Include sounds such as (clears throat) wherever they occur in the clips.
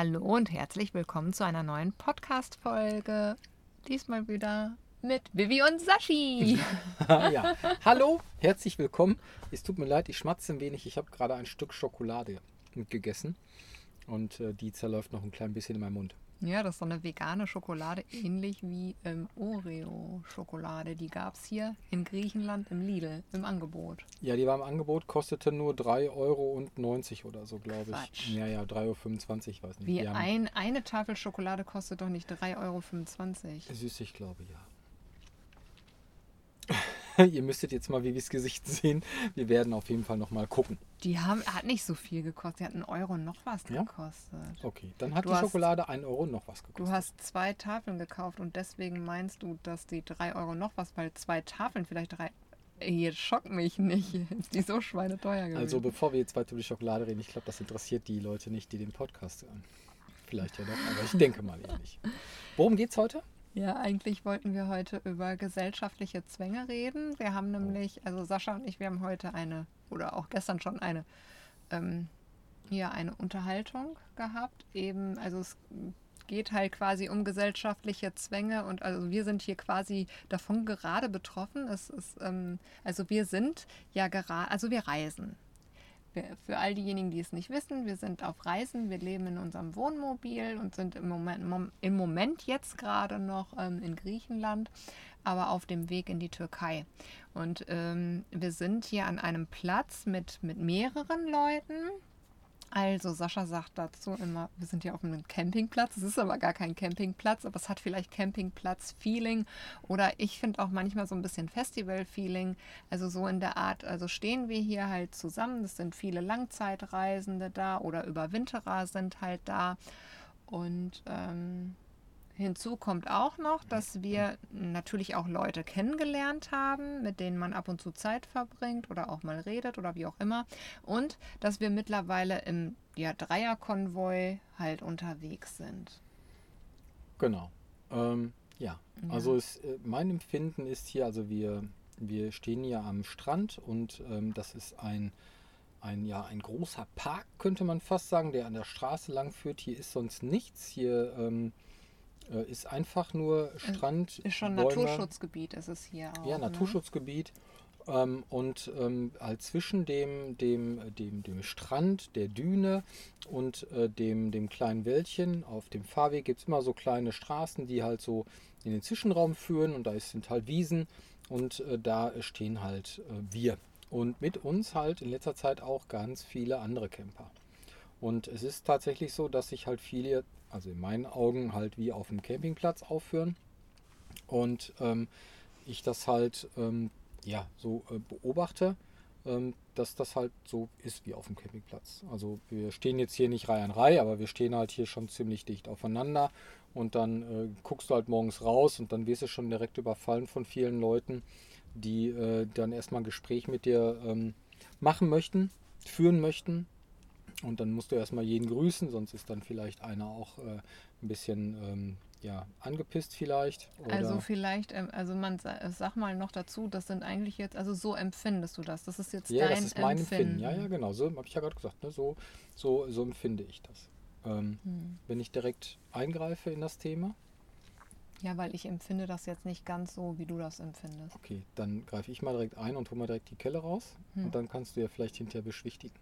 Hallo und herzlich willkommen zu einer neuen Podcast-Folge. Diesmal wieder mit Vivi und Sashi. (laughs) ja, hallo, herzlich willkommen. Es tut mir leid, ich schmatze ein wenig. Ich habe gerade ein Stück Schokolade gegessen und äh, die zerläuft noch ein klein bisschen in meinem Mund. Ja, das ist so eine vegane Schokolade, ähnlich wie ähm, Oreo-Schokolade. Die gab es hier in Griechenland im Lidl im Angebot. Ja, die war im Angebot, kostete nur 3,90 Euro oder so, glaube ich. Ja, ja, 3,25 Euro, ich weiß nicht. Wie ein, eine Tafel Schokolade kostet doch nicht 3,25 Euro. Süß, ich glaube, ja. (laughs) Ihr müsstet jetzt mal Vivis Gesicht sehen. Wir werden auf jeden Fall noch mal gucken. Die haben, hat nicht so viel gekostet. Die hat einen Euro noch was ja? gekostet. Okay, dann hat du die hast, Schokolade einen Euro noch was gekostet. Du hast zwei Tafeln gekauft und deswegen meinst du, dass die drei Euro noch was, weil zwei Tafeln vielleicht drei. Jetzt schockt mich nicht. Ist die so schweineteuer gewesen? Also bevor wir jetzt weiter über die Schokolade reden, ich glaube, das interessiert die Leute nicht, die den Podcast hören. Vielleicht ja doch, aber ich denke mal eher nicht. Worum geht's heute? Ja, eigentlich wollten wir heute über gesellschaftliche Zwänge reden. Wir haben nämlich, also Sascha und ich, wir haben heute eine, oder auch gestern schon eine, ähm, ja, eine Unterhaltung gehabt. Eben, also es geht halt quasi um gesellschaftliche Zwänge und also wir sind hier quasi davon gerade betroffen. Es ist, ähm, also wir sind ja gerade, also wir reisen für all diejenigen, die es nicht wissen, wir sind auf Reisen, wir leben in unserem Wohnmobil und sind im Moment, im Moment jetzt gerade noch ähm, in Griechenland, aber auf dem Weg in die Türkei. Und ähm, wir sind hier an einem Platz mit, mit mehreren Leuten. Also Sascha sagt dazu immer, wir sind hier auf einem Campingplatz. Es ist aber gar kein Campingplatz, aber es hat vielleicht Campingplatz-Feeling oder ich finde auch manchmal so ein bisschen Festival-Feeling. Also so in der Art, also stehen wir hier halt zusammen. Es sind viele Langzeitreisende da oder Überwinterer sind halt da. Und ähm, Hinzu kommt auch noch, dass wir natürlich auch Leute kennengelernt haben, mit denen man ab und zu Zeit verbringt oder auch mal redet oder wie auch immer. Und dass wir mittlerweile im ja, Dreierkonvoi halt unterwegs sind. Genau. Ähm, ja. ja. also es, äh, mein Empfinden ist hier, also wir, wir stehen hier am Strand und ähm, das ist ein, ein, ja, ein großer Park, könnte man fast sagen, der an der Straße lang führt. Hier ist sonst nichts. Hier ähm, äh, ist einfach nur Strand. Ist schon Bäume. Naturschutzgebiet, ist es hier auch. Ja, ne? Naturschutzgebiet. Ne? Ähm, und ähm, halt zwischen dem, dem, dem, dem Strand, der Düne und äh, dem, dem kleinen Wäldchen auf dem Fahrweg gibt es immer so kleine Straßen, die halt so in den Zwischenraum führen und da sind halt Wiesen und äh, da stehen halt äh, wir. Und mit uns halt in letzter Zeit auch ganz viele andere Camper. Und es ist tatsächlich so, dass sich halt viele also in meinen Augen halt wie auf dem Campingplatz aufführen. Und ähm, ich das halt ähm, ja, so äh, beobachte, ähm, dass das halt so ist wie auf dem Campingplatz. Also wir stehen jetzt hier nicht Reihe an Reihe, aber wir stehen halt hier schon ziemlich dicht aufeinander. Und dann äh, guckst du halt morgens raus und dann wirst du schon direkt überfallen von vielen Leuten, die äh, dann erstmal ein Gespräch mit dir ähm, machen möchten, führen möchten und dann musst du erstmal jeden grüßen, sonst ist dann vielleicht einer auch äh, ein bisschen ähm, ja, angepisst vielleicht. Also vielleicht, ähm, also man sag mal noch dazu, das sind eigentlich jetzt, also so empfindest du das. Das ist jetzt ja, dein das ist mein Empfinden. Ja, ja, genau. So habe ich ja gerade gesagt. Ne? So, so, so empfinde ich das. Ähm, hm. Wenn ich direkt eingreife in das Thema. Ja, weil ich empfinde das jetzt nicht ganz so, wie du das empfindest. Okay, dann greife ich mal direkt ein und hole mal direkt die Kelle raus. Hm. Und dann kannst du ja vielleicht hinterher beschwichtigen.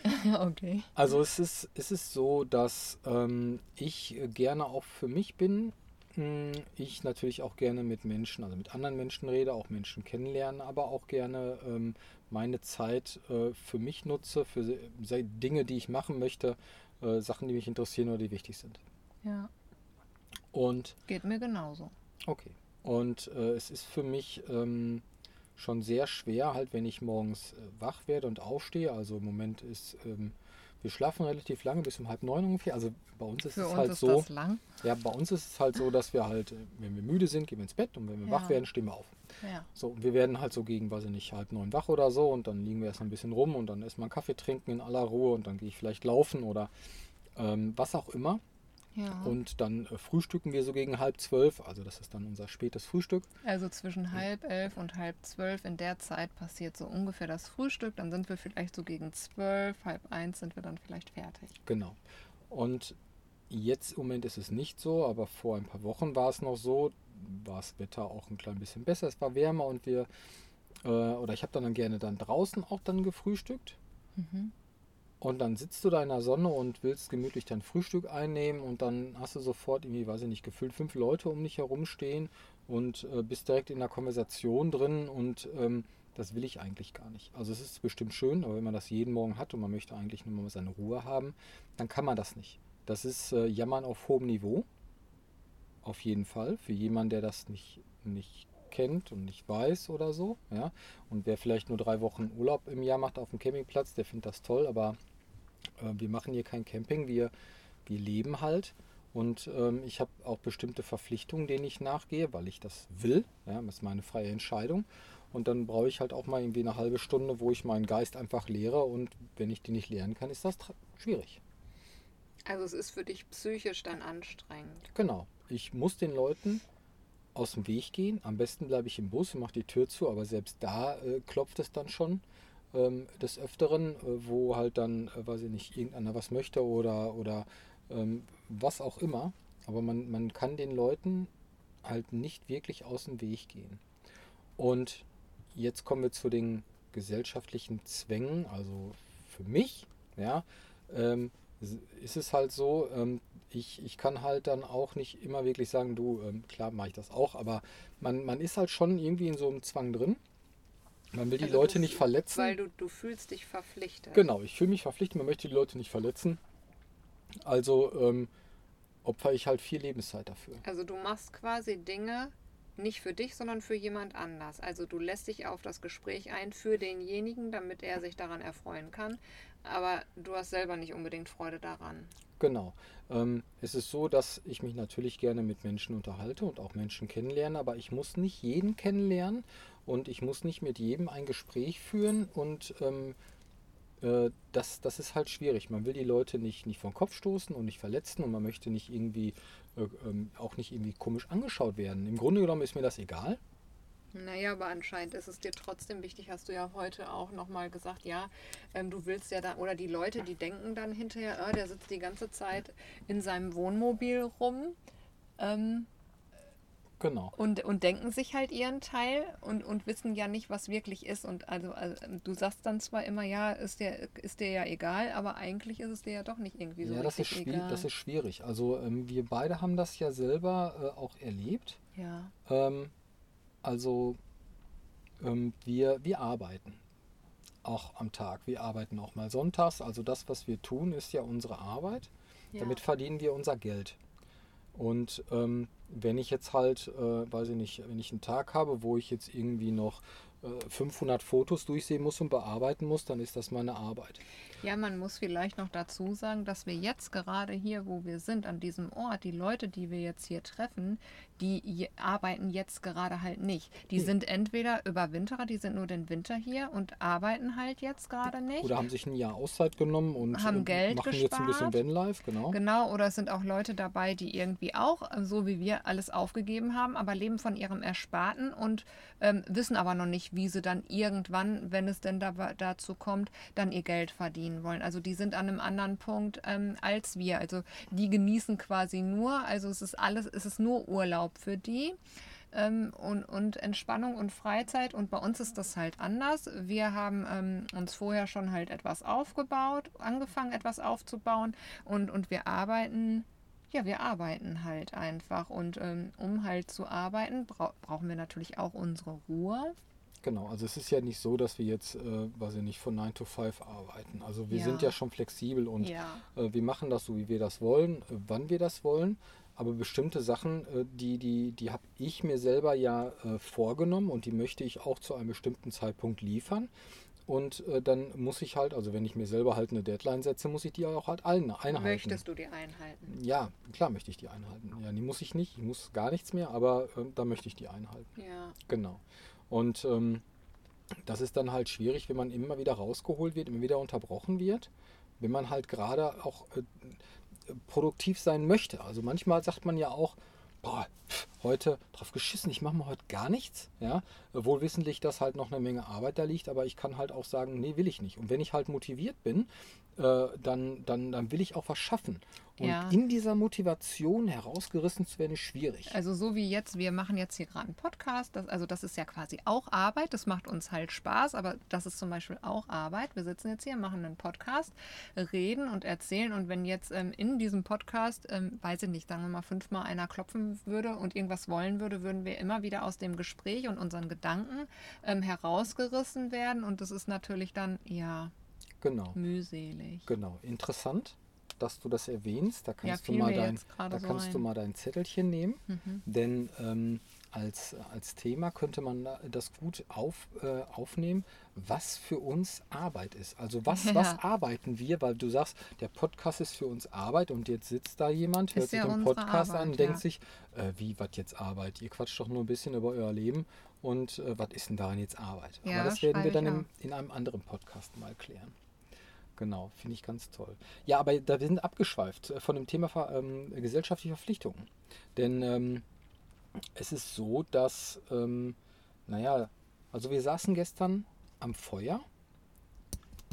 (laughs) okay. Also es ist, es ist so, dass ähm, ich gerne auch für mich bin. Hm, ich natürlich auch gerne mit Menschen, also mit anderen Menschen rede, auch Menschen kennenlernen, aber auch gerne ähm, meine Zeit äh, für mich nutze, für Dinge, die ich machen möchte, äh, Sachen, die mich interessieren oder die wichtig sind. Ja. Und geht mir genauso. Okay. Und äh, es ist für mich ähm, schon sehr schwer, halt wenn ich morgens äh, wach werde und aufstehe. Also im Moment ist, ähm, wir schlafen relativ lange, bis um halb neun ungefähr. Also bei uns ist Für es uns halt ist so. Ja, bei uns ist es halt so, dass wir halt, äh, wenn wir müde sind, gehen wir ins Bett und wenn wir ja. wach werden, stehen wir auf. Ja. So, und wir werden halt so gegen, weiß ich nicht, halb neun wach oder so und dann liegen wir erst ein bisschen rum und dann erstmal einen Kaffee trinken in aller Ruhe und dann gehe ich vielleicht laufen oder ähm, was auch immer. Ja. Und dann äh, frühstücken wir so gegen halb zwölf, also das ist dann unser spätes Frühstück. Also zwischen halb elf und halb zwölf in der Zeit passiert so ungefähr das Frühstück. Dann sind wir vielleicht so gegen zwölf, halb eins sind wir dann vielleicht fertig. Genau. Und Jetzt im Moment ist es nicht so, aber vor ein paar Wochen war es noch so, war das Wetter auch ein klein bisschen besser, es war wärmer und wir, äh, oder ich habe dann, dann gerne dann draußen auch dann gefrühstückt. Mhm. Und dann sitzt du da in der Sonne und willst gemütlich dein Frühstück einnehmen und dann hast du sofort irgendwie, weiß ich nicht, gefühlt fünf Leute um dich herum stehen und äh, bist direkt in der Konversation drin und ähm, das will ich eigentlich gar nicht. Also es ist bestimmt schön, aber wenn man das jeden Morgen hat und man möchte eigentlich nur mal seine Ruhe haben, dann kann man das nicht. Das ist äh, Jammern auf hohem Niveau. Auf jeden Fall. Für jemanden, der das nicht, nicht kennt und nicht weiß oder so. Ja? Und wer vielleicht nur drei Wochen Urlaub im Jahr macht auf dem Campingplatz, der findet das toll, aber äh, wir machen hier kein Camping, wir, wir leben halt. Und ähm, ich habe auch bestimmte Verpflichtungen, denen ich nachgehe, weil ich das will. Ja, das ist meine freie Entscheidung. Und dann brauche ich halt auch mal irgendwie eine halbe Stunde, wo ich meinen Geist einfach lehre. Und wenn ich die nicht lehren kann, ist das schwierig. Also es ist für dich psychisch dann anstrengend. Genau. Ich muss den Leuten aus dem Weg gehen. Am besten bleibe ich im Bus und mache die Tür zu, aber selbst da äh, klopft es dann schon ähm, des Öfteren, äh, wo halt dann, äh, weiß ich nicht, irgendeiner was möchte oder, oder ähm, was auch immer. Aber man, man kann den Leuten halt nicht wirklich aus dem Weg gehen. Und jetzt kommen wir zu den gesellschaftlichen Zwängen. Also für mich, ja, ähm, ist es halt so, ähm, ich, ich kann halt dann auch nicht immer wirklich sagen, du, ähm, klar mache ich das auch, aber man, man ist halt schon irgendwie in so einem Zwang drin. Man will die also Leute nicht verletzen. Weil du, du fühlst dich verpflichtet. Genau, ich fühle mich verpflichtet, man möchte die Leute nicht verletzen. Also ähm, opfer ich halt viel Lebenszeit dafür. Also du machst quasi Dinge nicht für dich, sondern für jemand anders. Also du lässt dich auf das Gespräch ein für denjenigen, damit er sich daran erfreuen kann. Aber du hast selber nicht unbedingt Freude daran. Genau. Ähm, es ist so, dass ich mich natürlich gerne mit Menschen unterhalte und auch Menschen kennenlerne, aber ich muss nicht jeden kennenlernen und ich muss nicht mit jedem ein Gespräch führen und ähm, äh, das, das ist halt schwierig. Man will die Leute nicht, nicht vom Kopf stoßen und nicht verletzen und man möchte nicht irgendwie äh, ähm, auch nicht irgendwie komisch angeschaut werden. Im Grunde genommen ist mir das egal. Naja, aber anscheinend ist es dir trotzdem wichtig, hast du ja heute auch nochmal gesagt, ja, ähm, du willst ja da, oder die Leute, die denken dann hinterher, oh, der sitzt die ganze Zeit in seinem Wohnmobil rum. Ähm, Genau. Und, und denken sich halt ihren Teil und, und wissen ja nicht, was wirklich ist. Und also, also du sagst dann zwar immer, ja, ist dir, ist dir ja egal, aber eigentlich ist es dir ja doch nicht irgendwie so ja, das ist egal. Das ist schwierig. Also ähm, wir beide haben das ja selber äh, auch erlebt. Ja. Ähm, also ähm, wir, wir arbeiten auch am Tag. Wir arbeiten auch mal sonntags. Also das, was wir tun, ist ja unsere Arbeit. Ja. Damit verdienen wir unser Geld. Und ähm, wenn ich jetzt halt, äh, weiß ich nicht, wenn ich einen Tag habe, wo ich jetzt irgendwie noch 500 Fotos durchsehen muss und bearbeiten muss, dann ist das meine Arbeit. Ja, man muss vielleicht noch dazu sagen, dass wir jetzt gerade hier, wo wir sind, an diesem Ort, die Leute, die wir jetzt hier treffen, die arbeiten jetzt gerade halt nicht. Die hm. sind entweder Überwinterer, die sind nur den Winter hier und arbeiten halt jetzt gerade nicht. Oder haben sich ein Jahr Auszeit genommen und haben Geld machen gespart. jetzt ein bisschen Vanlife, genau. Genau, oder es sind auch Leute dabei, die irgendwie auch, so wie wir, alles aufgegeben haben, aber leben von ihrem Ersparten und ähm, wissen aber noch nicht, wie sie dann irgendwann, wenn es denn da, dazu kommt, dann ihr Geld verdienen wollen. Also die sind an einem anderen Punkt ähm, als wir. Also die genießen quasi nur, also es ist alles, es ist nur Urlaub für die. Ähm, und, und Entspannung und Freizeit. Und bei uns ist das halt anders. Wir haben ähm, uns vorher schon halt etwas aufgebaut, angefangen etwas aufzubauen und, und wir arbeiten ja, wir arbeiten halt einfach. Und ähm, um halt zu arbeiten, bra brauchen wir natürlich auch unsere Ruhe. Genau, also es ist ja nicht so, dass wir jetzt, äh, weiß ich nicht, von 9 to 5 arbeiten. Also wir ja. sind ja schon flexibel und ja. äh, wir machen das so, wie wir das wollen, äh, wann wir das wollen. Aber bestimmte Sachen, äh, die, die, die habe ich mir selber ja äh, vorgenommen und die möchte ich auch zu einem bestimmten Zeitpunkt liefern. Und äh, dann muss ich halt, also wenn ich mir selber halt eine Deadline setze, muss ich die auch halt allen einhalten. Möchtest du die einhalten? Ja, klar möchte ich die einhalten. Ja, die muss ich nicht, ich muss gar nichts mehr, aber äh, da möchte ich die einhalten. Ja. Genau. Und ähm, das ist dann halt schwierig, wenn man immer wieder rausgeholt wird, immer wieder unterbrochen wird, wenn man halt gerade auch äh, produktiv sein möchte. Also manchmal sagt man ja auch, boah, heute drauf geschissen, ich mache mal heute gar nichts. Ja? Wohl wissentlich, dass halt noch eine Menge Arbeit da liegt, aber ich kann halt auch sagen, nee, will ich nicht. Und wenn ich halt motiviert bin, äh, dann, dann, dann will ich auch was schaffen. Und Ja. in dieser Motivation herausgerissen zu werden, ist schwierig. Also so wie jetzt, wir machen jetzt hier gerade einen Podcast, das, also das ist ja quasi auch Arbeit, das macht uns halt Spaß, aber das ist zum Beispiel auch Arbeit. Wir sitzen jetzt hier, machen einen Podcast, reden und erzählen und wenn jetzt ähm, in diesem Podcast, ähm, weiß ich nicht, sagen wir mal fünfmal einer klopfen würde und irgendwas wollen würde, würden wir immer wieder aus dem Gespräch und unseren Gedanken ähm, herausgerissen werden und das ist natürlich dann, ja, Genau. mühselig. Genau, interessant, dass du das erwähnst. Da kannst, du, fiel mal dein, da so kannst du mal dein Zettelchen nehmen, Mhm. denn ähm, als, als Thema könnte man da- das gut auf, äh, aufnehmen, was für uns Arbeit ist. Also was, (laughs) Ja. was arbeiten wir, weil du sagst, der Podcast ist für uns Arbeit und jetzt sitzt da jemand, hört Ist sich ja den Podcast an Arbeit, und denkt ja. sich, äh, wie, was jetzt Arbeit? Ihr quatscht doch nur ein bisschen über euer Leben und äh, was ist denn daran jetzt Arbeit? Ja, Aber das werden wir dann im, in einem anderen Podcast mal klären. Genau, finde ich ganz toll. Ja, aber da wir sind abgeschweift äh, von dem Thema ähm, gesellschaftliche Verpflichtungen. Denn ähm, es ist so, dass, ähm, naja, also wir saßen gestern am Feuer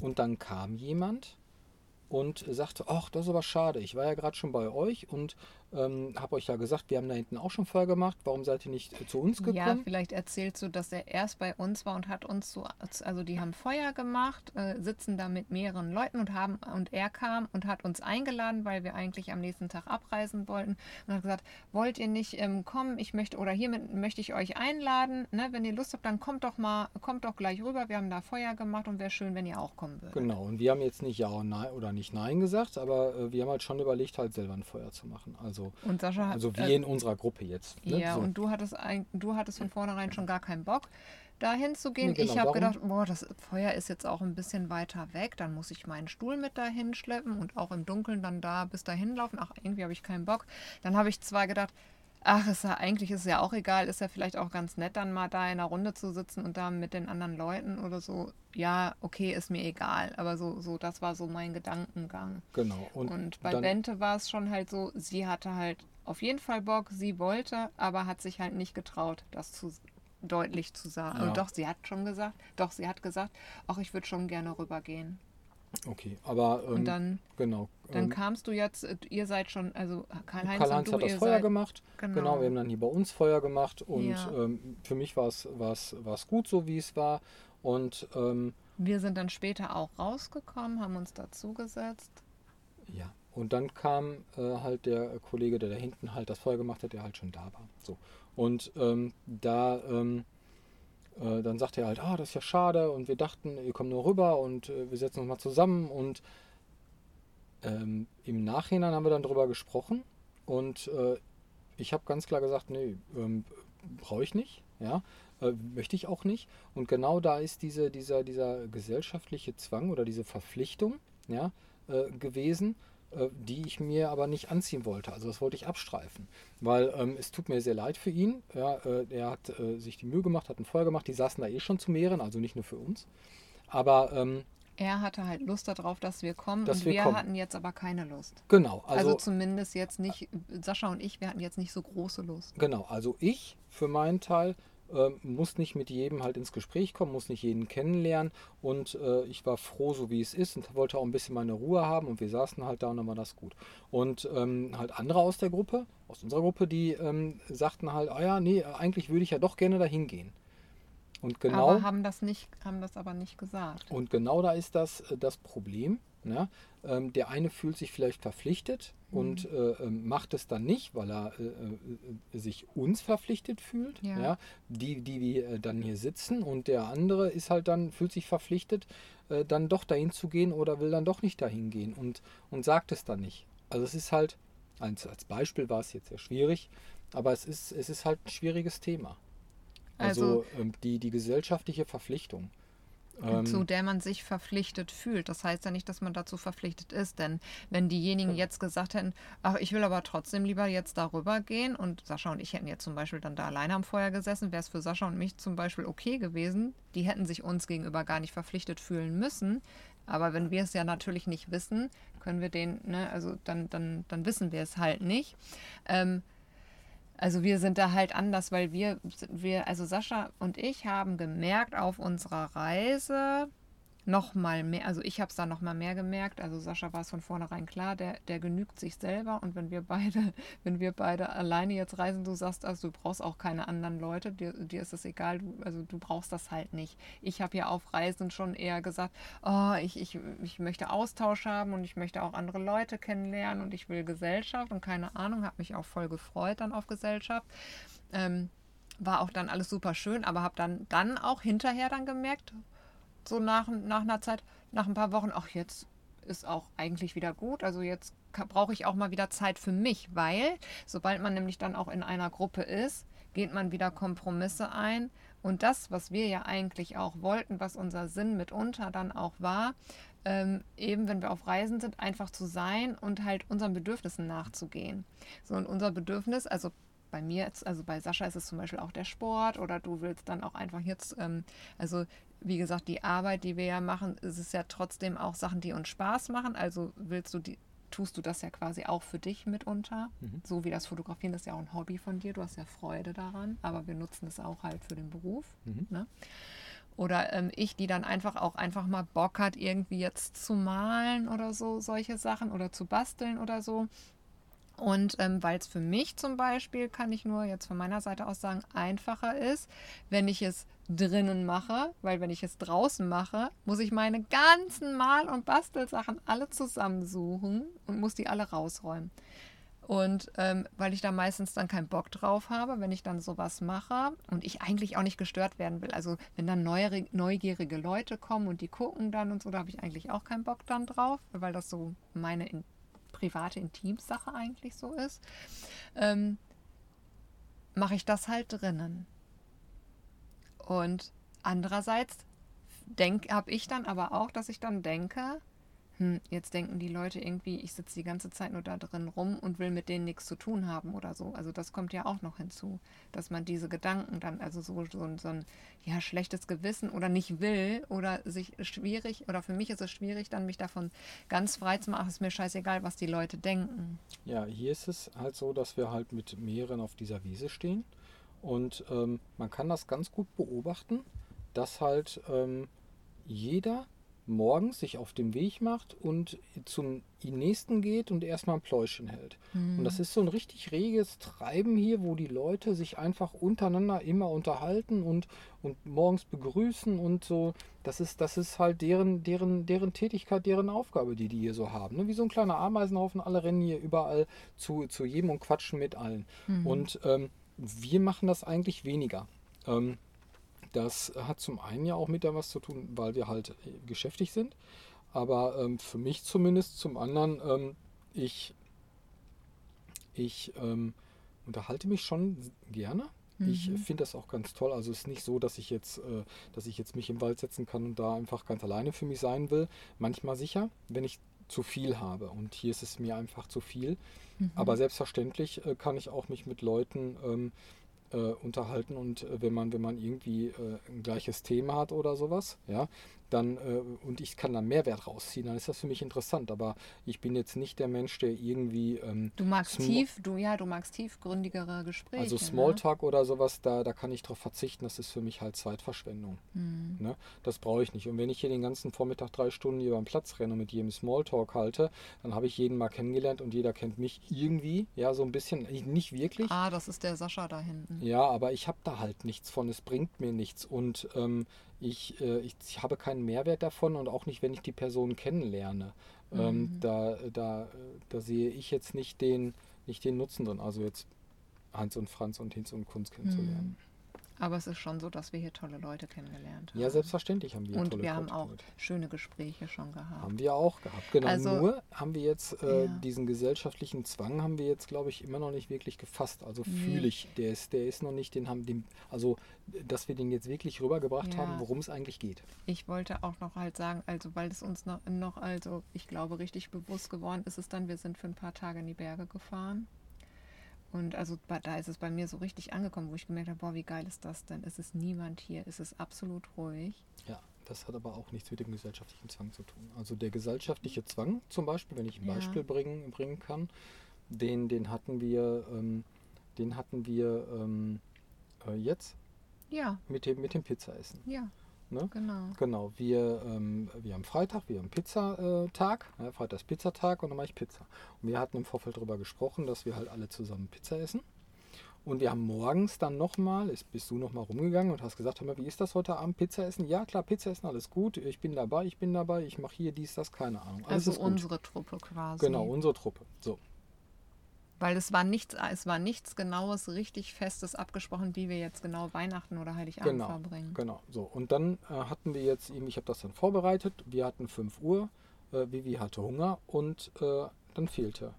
und dann kam jemand und sagte, ach, das ist aber schade, ich war ja gerade schon bei euch und ähm, habe euch ja gesagt, wir haben da hinten auch schon Feuer gemacht, warum seid ihr nicht zu uns Ja, gekommen? vielleicht erzählst du, dass er erst bei uns war und hat uns so, also die haben Feuer gemacht, äh, sitzen da mit mehreren Leuten und haben und er kam und hat uns eingeladen, weil wir eigentlich am nächsten Tag abreisen wollten und hat gesagt, wollt ihr nicht ähm, kommen? Ich möchte oder hiermit möchte ich euch einladen, ne? Wenn ihr Lust habt, dann kommt doch mal, kommt doch gleich rüber. Wir haben da Feuer gemacht und wäre schön, wenn ihr auch kommen würdet. Genau, und wir haben jetzt nicht Ja und Nein oder nicht Nein gesagt, aber äh, wir haben halt schon überlegt, halt selber ein Feuer zu machen. Also, Und Sascha hat also wir äh, in unserer Gruppe jetzt. Ne? Ja, so. und du hattest, ein, du hattest von vornherein schon gar keinen Bock, da hinzugehen. Nee, genau, ich habe gedacht, boah, das Feuer ist jetzt auch ein bisschen weiter weg, dann muss ich meinen Stuhl mit dahin schleppen und auch im Dunkeln dann da bis dahin laufen. Ach, irgendwie habe ich keinen Bock. Dann habe ich zwar gedacht, ach, ist ja, eigentlich ist es ja auch egal, ist ja vielleicht auch ganz nett, dann mal da in einer Runde zu sitzen und da mit den anderen Leuten oder so. Ja, okay, ist mir egal. Aber so, so das war so mein Gedankengang. genau. Und, Und bei Bente war es schon halt so, sie hatte halt auf jeden Fall Bock, sie wollte, aber hat sich halt nicht getraut, das zu deutlich zu sagen. Ja. Und doch, sie hat schon gesagt, doch, sie hat gesagt, ach, ich würde schon gerne rübergehen. Okay, aber ähm, Und dann, genau. dann ähm, kamst du jetzt, äh, ihr seid schon, also Karl-Heinz du, hat das Feuer seid, gemacht. Genau. Genau. wir haben dann hier bei uns Feuer gemacht und Ja. ähm, für mich war es gut so, wie es war. Und ähm, Wir sind dann später auch rausgekommen, haben uns dazugesetzt. ja, und dann kam äh, halt der Kollege, der da hinten halt das Feuer gemacht hat, der halt schon da war. So. Und ähm, da ähm, äh, dann sagte er halt, ah, das ist ja schade und wir dachten, ihr kommt nur rüber und äh, wir setzen uns mal zusammen und ähm, im Nachhinein haben wir dann drüber gesprochen und äh, ich habe ganz klar gesagt, nee, ähm, brauche ich nicht, ja, äh, möchte ich auch nicht. Und genau da ist diese, dieser, dieser gesellschaftliche Zwang oder diese Verpflichtung ja, äh, gewesen, die ich mir aber nicht anziehen wollte. Also das wollte ich abstreifen, weil ähm, es tut mir sehr leid für ihn. Ja, äh, er hat äh, sich die Mühe gemacht, hat ein Feuer gemacht, die saßen da eh schon zu mehreren, also nicht nur für uns. Aber ähm, Er hatte halt Lust darauf, dass wir kommen Dass und wir wir kommen. hatten jetzt aber keine Lust. genau, Also, also zumindest jetzt nicht, Sascha und ich, wir hatten jetzt nicht so große Lust. Genau, also ich für meinen Teil ähm, muss nicht mit jedem halt ins Gespräch kommen, muss nicht jeden kennenlernen und äh, ich war froh, so wie es ist und wollte auch ein bisschen meine Ruhe haben und wir saßen halt da und dann war das gut. Und ähm, halt andere aus der Gruppe, aus unserer Gruppe, die ähm, sagten halt, ah ja, nee, eigentlich würde ich ja doch gerne dahin gehen. Und genau, Aber haben das nicht, haben das aber nicht gesagt. und genau da ist das äh, das Problem. Ne? Ähm, der eine fühlt sich vielleicht verpflichtet und äh, ähm, macht es dann nicht, weil er äh, äh, sich uns verpflichtet fühlt. Ja. Ja. Die, die wir äh, dann hier sitzen und der andere ist halt dann, fühlt sich verpflichtet, äh, dann doch dahin zu gehen oder will dann doch nicht dahin gehen und, und sagt es dann nicht. Also es ist halt, als, als Beispiel war es jetzt sehr schwierig, aber es ist, es ist halt ein schwieriges Thema. Also, ähm, die, die gesellschaftliche Verpflichtung. Ähm, zu der man sich verpflichtet fühlt. Das heißt ja nicht, dass man dazu verpflichtet ist, denn wenn diejenigen jetzt gesagt hätten, ach, ich will aber trotzdem lieber jetzt darüber gehen und Sascha und ich hätten jetzt zum Beispiel dann da alleine am Feuer gesessen, wäre es für Sascha und mich zum Beispiel okay gewesen. Die hätten sich uns gegenüber gar nicht verpflichtet fühlen müssen. Aber wenn wir es ja natürlich nicht wissen, können wir den, ne, also dann, dann, dann wissen wir es halt nicht. Ähm, also wir sind da halt anders, weil wir, wir, also Sascha und ich haben gemerkt auf unserer Reise, noch mal mehr, also ich habe es da noch mal mehr gemerkt. Also Sascha war es von vornherein klar, der, der genügt sich selber und wenn wir beide, (laughs) wenn wir beide alleine jetzt reisen, du sagst, also du brauchst auch keine anderen Leute, dir, dir ist es egal, du, also du brauchst das halt nicht. Ich habe ja auf Reisen schon eher gesagt, oh, ich, ich, ich möchte Austausch haben und ich möchte auch andere Leute kennenlernen und ich will Gesellschaft und keine Ahnung, habe mich auch voll gefreut dann auf Gesellschaft. Ähm, war auch dann alles super schön, aber habe dann, dann auch hinterher dann gemerkt, so nach, nach einer Zeit, nach ein paar Wochen, ach, jetzt ist auch eigentlich wieder gut. Also jetzt brauche ich auch mal wieder Zeit für mich, weil sobald man nämlich dann auch in einer Gruppe ist, geht man wieder Kompromisse ein. Und das, was wir ja eigentlich auch wollten, was unser Sinn mitunter dann auch war, ähm, eben wenn wir auf Reisen sind, einfach zu sein und halt unseren Bedürfnissen nachzugehen. So, und unser Bedürfnis, also bei mir jetzt, also bei Sascha ist es zum Beispiel auch der Sport oder du willst dann auch einfach jetzt, ähm, also wie gesagt, die Arbeit, die wir ja machen, ist es ja trotzdem auch Sachen, die uns Spaß machen. Also willst du die, tust du das ja quasi auch für dich mitunter. Mhm. So wie das Fotografieren, das ist ja auch ein Hobby von dir. Du hast ja Freude daran, aber wir nutzen es auch halt für den Beruf. Mhm. Ne? Oder ähm, ich, die dann einfach auch einfach mal Bock hat, irgendwie jetzt zu malen oder so, solche Sachen oder zu basteln oder so. Und ähm, weil es für mich zum Beispiel, kann ich nur jetzt von meiner Seite aus sagen, einfacher ist, wenn ich es drinnen mache, weil wenn ich es draußen mache, muss ich meine ganzen Mal- und Bastelsachen alle zusammensuchen und muss die alle rausräumen. Und ähm, weil ich da meistens dann keinen Bock drauf habe, wenn ich dann sowas mache und ich eigentlich auch nicht gestört werden will. Also wenn dann neugierige Leute kommen und die gucken dann und so, da habe ich eigentlich auch keinen Bock dann drauf, weil das so meine in, private Intimsache eigentlich so ist. Ähm, mache ich das halt drinnen. Und andererseits habe ich dann aber auch, dass ich dann denke, hm, jetzt denken die Leute irgendwie, ich sitze die ganze Zeit nur da drin rum und will mit denen nichts zu tun haben oder so. Also das kommt ja auch noch hinzu, dass man diese Gedanken dann, also so, so, so ein ja, schlechtes Gewissen oder nicht will oder sich schwierig, oder für mich ist es schwierig, dann mich davon ganz frei zu machen, ist mir scheißegal, was die Leute denken. Ja, hier ist es halt so, dass wir halt mit mehreren auf dieser Wiese stehen und ähm, man kann das ganz gut beobachten, dass halt ähm, jeder morgens sich auf den Weg macht und zum nächsten geht und erstmal ein Pläuschen hält. Mhm. Und das ist so ein richtig reges Treiben hier, wo die Leute sich einfach untereinander immer unterhalten und, und morgens begrüßen und so. Das ist, das ist halt deren, deren, deren Tätigkeit, deren Aufgabe, die die hier so haben. Ne? Wie so ein kleiner Ameisenhaufen, alle rennen hier überall zu, zu jedem und quatschen mit allen. Mhm. Und ähm, wir machen das eigentlich weniger. Ähm, das hat zum einen ja auch mit da was zu tun, weil wir halt äh, geschäftig sind. Aber ähm, für mich zumindest, zum anderen, ähm, ich, ich ähm, unterhalte mich schon gerne. Mhm. Ich finde das auch ganz toll. Also es ist nicht so, dass ich jetzt, äh, dass ich jetzt mich im Wald setzen kann und da einfach ganz alleine für mich sein will. Manchmal sicher, wenn ich zu viel habe. Und hier ist es mir einfach zu viel. Mhm. Aber selbstverständlich äh, kann ich auch mich mit Leuten ähm, äh, unterhalten und äh, wenn man, wenn man irgendwie äh, ein gleiches Thema hat oder sowas, ja, dann äh, und ich kann da Mehrwert rausziehen, dann ist das für mich interessant. Aber ich bin jetzt nicht der Mensch, der irgendwie. Ähm, du magst tief, du ja, du magst tiefgründigere Gespräche. Also Smalltalk ne? oder sowas, da, da kann ich darauf verzichten. Das ist für mich halt Zeitverschwendung. Mhm. Ne? Das brauche ich nicht. Und wenn ich hier den ganzen Vormittag drei Stunden über den Platz renne und mit jedem Smalltalk halte, dann habe ich jeden mal kennengelernt und jeder kennt mich irgendwie, ja, so ein bisschen, nicht wirklich. Ah, das ist der Sascha da hinten. Ja, aber ich habe da halt nichts von. Es bringt mir nichts und ähm, ich, äh, ich, ich, habe keinen Mehrwert davon und auch nicht, wenn ich die Person kennenlerne. Ähm, mhm. Ähm, da, da, da sehe ich jetzt nicht den, nicht den Nutzen drin. Also jetzt Hans und Franz und Hinz und Kunst kennenzulernen. Mhm. Aber es ist schon so, dass wir hier tolle Leute kennengelernt haben. Ja, selbstverständlich haben wir Und tolle wir haben auch schöne Gespräche schon gehabt. Haben wir auch gehabt. Genau, also, nur haben wir jetzt äh, ja. diesen gesellschaftlichen Zwang haben wir jetzt, glaube ich, immer noch nicht wirklich gefasst. Also nee. fühle ich, der ist, der ist noch nicht, den haben den, also dass wir den jetzt wirklich rübergebracht ja. haben, worum es eigentlich geht. Ich wollte auch noch halt sagen, also weil es uns noch, noch, also ich glaube, richtig bewusst geworden ist es dann, wir sind für ein paar Tage in die Berge gefahren. Und also da ist es bei mir so richtig angekommen, wo ich gemerkt habe, boah, wie geil ist das denn? Es ist niemand hier, es ist absolut ruhig. Ja, das hat aber auch nichts mit dem gesellschaftlichen Zwang zu tun. Also der gesellschaftliche Zwang zum Beispiel, wenn ich ein ja. Beispiel bringen, bringen kann, den, den hatten wir, ähm, den hatten wir ähm, äh, jetzt Ja, mit dem, mit dem Pizzaessen. ja, Ne? genau. Genau, wir, ähm, wir haben Freitag, wir haben Pizzatag, ja, Freitag ist Pizzatag und dann mache ich Pizza. Und wir hatten im Vorfeld darüber gesprochen, dass wir halt alle zusammen Pizza essen. Und wir haben morgens dann nochmal, bist du nochmal rumgegangen und hast gesagt, hör mal, wie ist das heute Abend, Pizza essen? Ja, klar, Pizza essen, alles gut, ich bin dabei, ich bin dabei, ich mache hier dies, das, keine Ahnung. Alles Also ist gut. unsere Truppe quasi. Genau, unsere Truppe. So, Weil es war nichts, es war nichts Genaues, richtig Festes abgesprochen, wie wir jetzt genau Weihnachten oder Heiligabend genau, verbringen. genau. So, und dann äh, hatten wir jetzt eben, ich habe das dann vorbereitet, wir hatten 5 Uhr, äh, Vivi hatte Hunger und äh, dann fehlte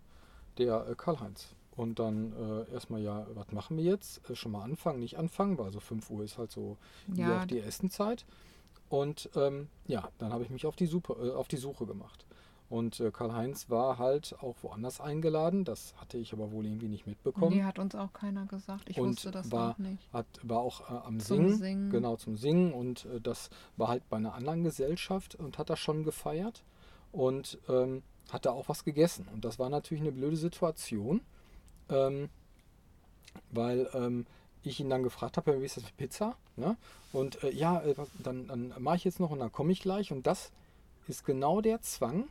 der äh, Karl-Heinz. Und dann äh, erstmal, ja, was machen wir jetzt? Äh, schon mal anfangen, nicht anfangen, weil so 5 Uhr ist halt so Ja. die Essenzeit. Und ähm, ja, dann habe ich mich auf die, Suche, äh, auf die Suche gemacht. Und äh, Karl-Heinz war halt auch woanders eingeladen. Das hatte ich aber wohl irgendwie nicht mitbekommen. Nee, hat uns auch keiner gesagt. Ich Und wusste das war- auch nicht. Hat, war auch äh, am Zum Singen, Singen. genau zum Singen und äh, das war halt bei einer anderen Gesellschaft und hat das schon gefeiert und ähm, hat da auch was gegessen und das war natürlich eine blöde Situation, ähm, weil ähm, ich ihn dann gefragt habe, wie ist das mit Pizza? Ne? Und äh, ja, äh, dann, dann mache ich jetzt noch und dann komme ich gleich und das ist genau der Zwang,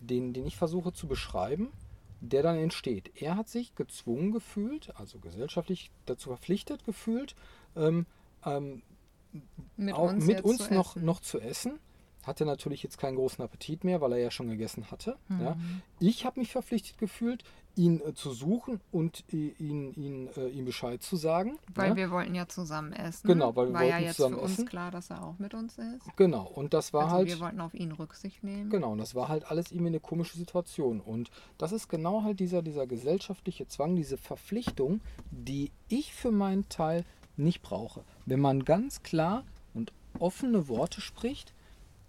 den, den ich versuche zu beschreiben, der dann entsteht. Er hat sich gezwungen gefühlt, also gesellschaftlich dazu verpflichtet gefühlt, ähm, ähm, Mit auch uns, mit uns noch, essen. noch zu essen. Hatte natürlich jetzt keinen großen Appetit mehr, weil er ja schon gegessen hatte. Ja. Mhm. Ich habe mich verpflichtet gefühlt, ihn äh, zu suchen und äh, ihn, ihn, äh, ihm Bescheid zu sagen. Weil ja. wir wollten ja zusammen essen. Genau, weil wir War ja wollten jetzt zusammen für uns essen. klar, dass er auch mit uns ist. Genau, und das war also halt. wir wollten auf ihn Rücksicht nehmen. Genau, und das war halt alles irgendwie eine komische Situation. Und das ist genau halt dieser, dieser gesellschaftliche Zwang, diese Verpflichtung, die ich für meinen Teil nicht brauche. Wenn man ganz klar und offene Worte spricht,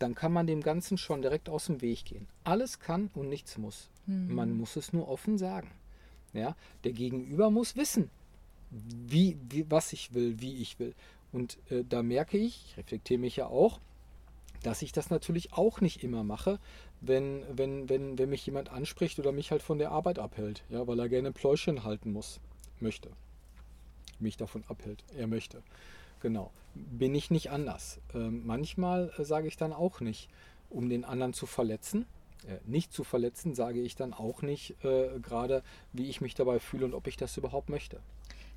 dann kann man dem Ganzen schon direkt aus dem Weg gehen. Alles kann und nichts muss. Man muss es nur offen sagen. Ja, der Gegenüber muss wissen, wie, wie, was ich will, wie ich will. Und äh, da merke ich, ich reflektiere mich ja auch, dass ich das natürlich auch nicht immer mache, wenn, wenn, wenn, wenn mich jemand anspricht oder mich halt von der Arbeit abhält, ja, weil er gerne Pläuschen halten muss, möchte. Mich davon abhält, er möchte. Genau. Bin ich nicht anders. Ähm, manchmal äh, sage ich dann auch nicht, um den anderen zu verletzen. Äh, nicht zu verletzen, sage ich dann auch nicht äh, gerade, wie ich mich dabei fühle und ob ich das überhaupt möchte.